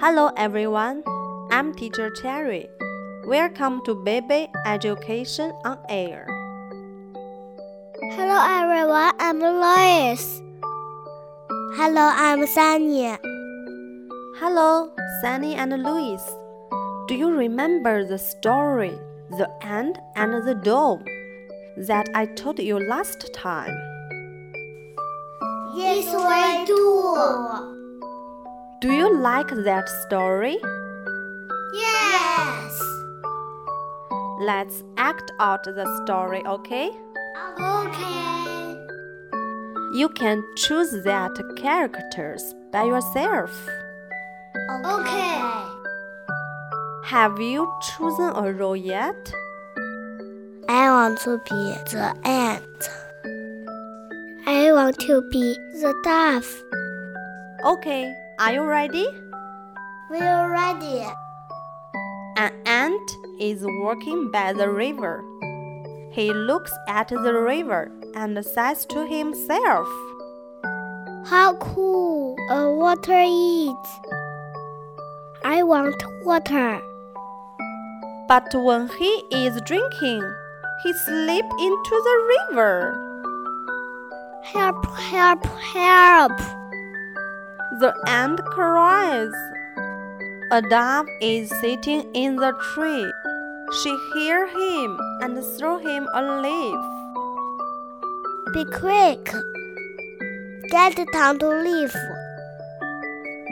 Hello everyone, I'm Teacher Cherry. Welcome to Baby Education on Air. Hello everyone, I'm Lois. Hello, I'm Sunny. Hello, Sunny and Louis. Do you remember the story, The Ant and the Dove, that I told you last time? Yes, we do. Do you like that story? Yes. Let's act out the story, okay? Okay. You can choose that characters by yourself. Okay. Have you chosen a role yet? I want to be the ant. I want to be the dove. Okay, are you ready? We're ready. An ant is walking by the river. He looks at the river and says to himself, How cool a water is. I want water. But when he is drinking, he slips into the river. Help, help, help. The ant cries. A dove is sitting in the tree. She hears him and throws him a leaf. Be quick. Get down to leaf.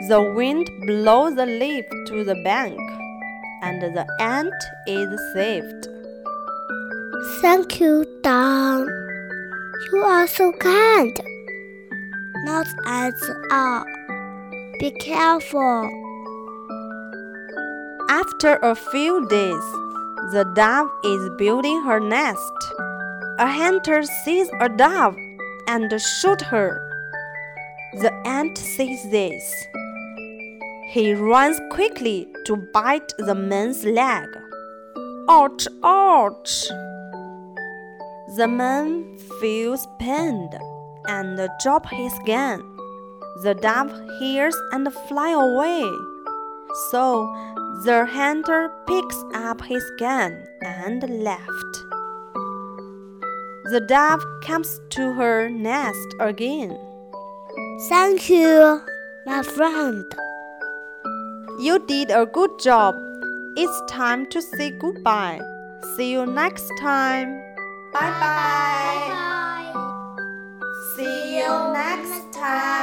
The wind blows the leaf to the bank, and the ant is saved. Thank you, Don. You are so kind. Not at all. Be careful. After a few days, the dove is building her nest. A hunter sees a dove and shoots her. The ant sees this. He runs quickly to bite the man's leg. Ouch, ouch! The man feels pained and drops his gun. The dove hears and fly away. So the hunter picks up his gun and left. The dove comes to her nest again. Thank you, my friend. You did a good job. It's time to say goodbye. See you next time. Bye bye. bye, -bye. See you next time.